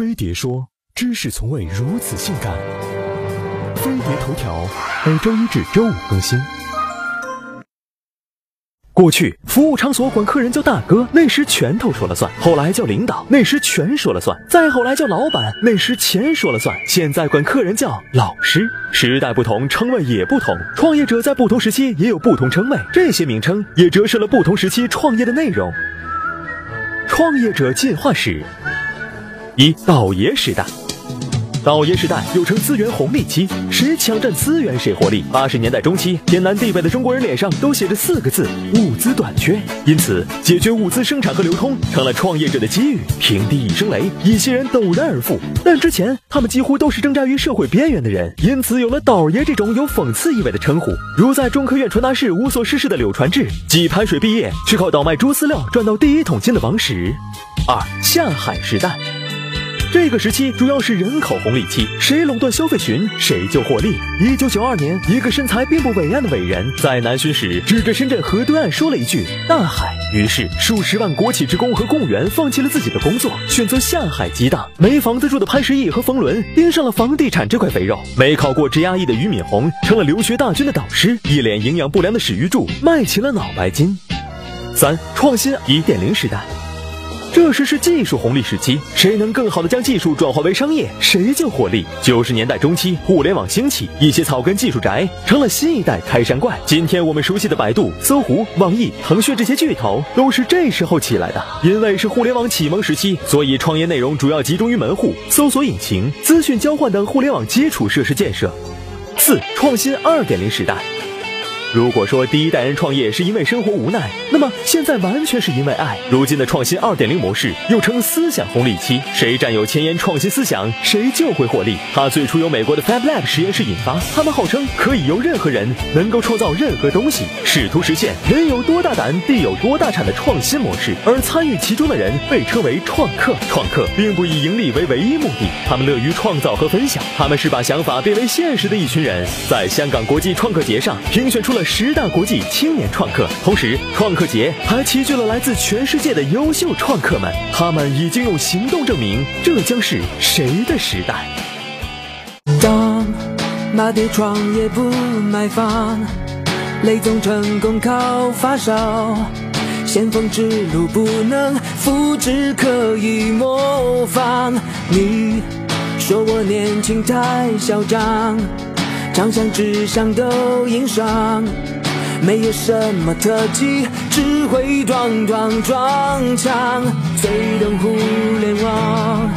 飞碟说：“知识从未如此性感。”飞碟头条每周一至周五更新。过去，服务场所管客人叫大哥，那时拳头说了算；后来叫领导，那时权说了算；再后来叫老板，那时钱说了算。现在管客人叫老师。时代不同，称谓也不同。创业者在不同时期也有不同称谓，这些名称也折射了不同时期创业的内容。创业者进化史。一倒爷时代，倒爷时代又称资源红利期，谁抢占资源谁获利。八十年代中期，天南地北的中国人脸上都写着四个字：物资短缺。因此，解决物资生产和流通成了创业者的机遇。平地一声雷，一些人陡然而富。但之前他们几乎都是挣扎于社会边缘的人，因此有了倒爷这种有讽刺意味的称呼。如在中科院传达室无所事事的柳传志，挤排水毕业，却靠倒卖猪饲料赚到第一桶金的王石。二下海时代。这个时期主要是人口红利期，谁垄断消费群，谁就获利。一九九二年，一个身材并不伟岸的伟人，在南巡时指着深圳河对岸说了一句“大海”，于是数十万国企职工和公务员放弃了自己的工作，选择下海激荡。没房子住的潘石屹和冯仑盯上了房地产这块肥肉，没考过 GRE 的俞敏洪成了留学大军的导师，一脸营养不良的史玉柱卖起了脑白金。三创新一点零时代。这时是技术红利时期，谁能更好的将技术转化为商业，谁就获利。九十年代中期，互联网兴起，一些草根技术宅成了新一代开山怪。今天我们熟悉的百度、搜狐、网易、腾讯这些巨头，都是这时候起来的。因为是互联网启蒙时期，所以创业内容主要集中于门户、搜索引擎、资讯交换等互联网基础设施建设。四创新二点零时代。如果说第一代人创业是因为生活无奈，那么现在完全是因为爱。如今的创新二点零模式又称思想红利期，谁占有前沿创新思想，谁就会获利。它最初由美国的 Fab Lab 实验室引发，他们号称可以由任何人能够创造任何东西，试图实现人有多大胆，地有多大产的创新模式。而参与其中的人被称为创客。创客并不以盈利为唯一目的，他们乐于创造和分享，他们是把想法变为现实的一群人。在香港国际创客节上评选出了。十大国际青年创客，同时创客节还齐聚了来自全世界的优秀创客们，他们已经用行动证明这将是谁的时代。当马爹创业不买房，雷总成功靠发烧，先锋之路不能复制，可以模仿。你说我年轻太嚣张。长相志向都硬伤，没有什么特技，只会撞撞撞墙。最懂互联网，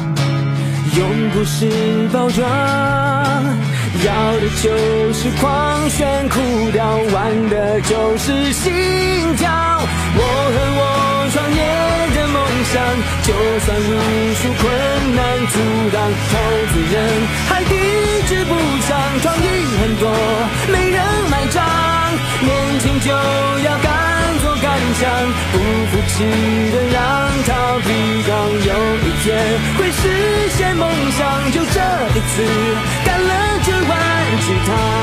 用故事包装，要的就是狂炫酷调，玩的就是心跳。我和我创业的梦想，就算无数困难阻挡，投资人还抵制不上创业。记得让逃避当，有一天会实现梦想，就这一次干了这碗鸡汤。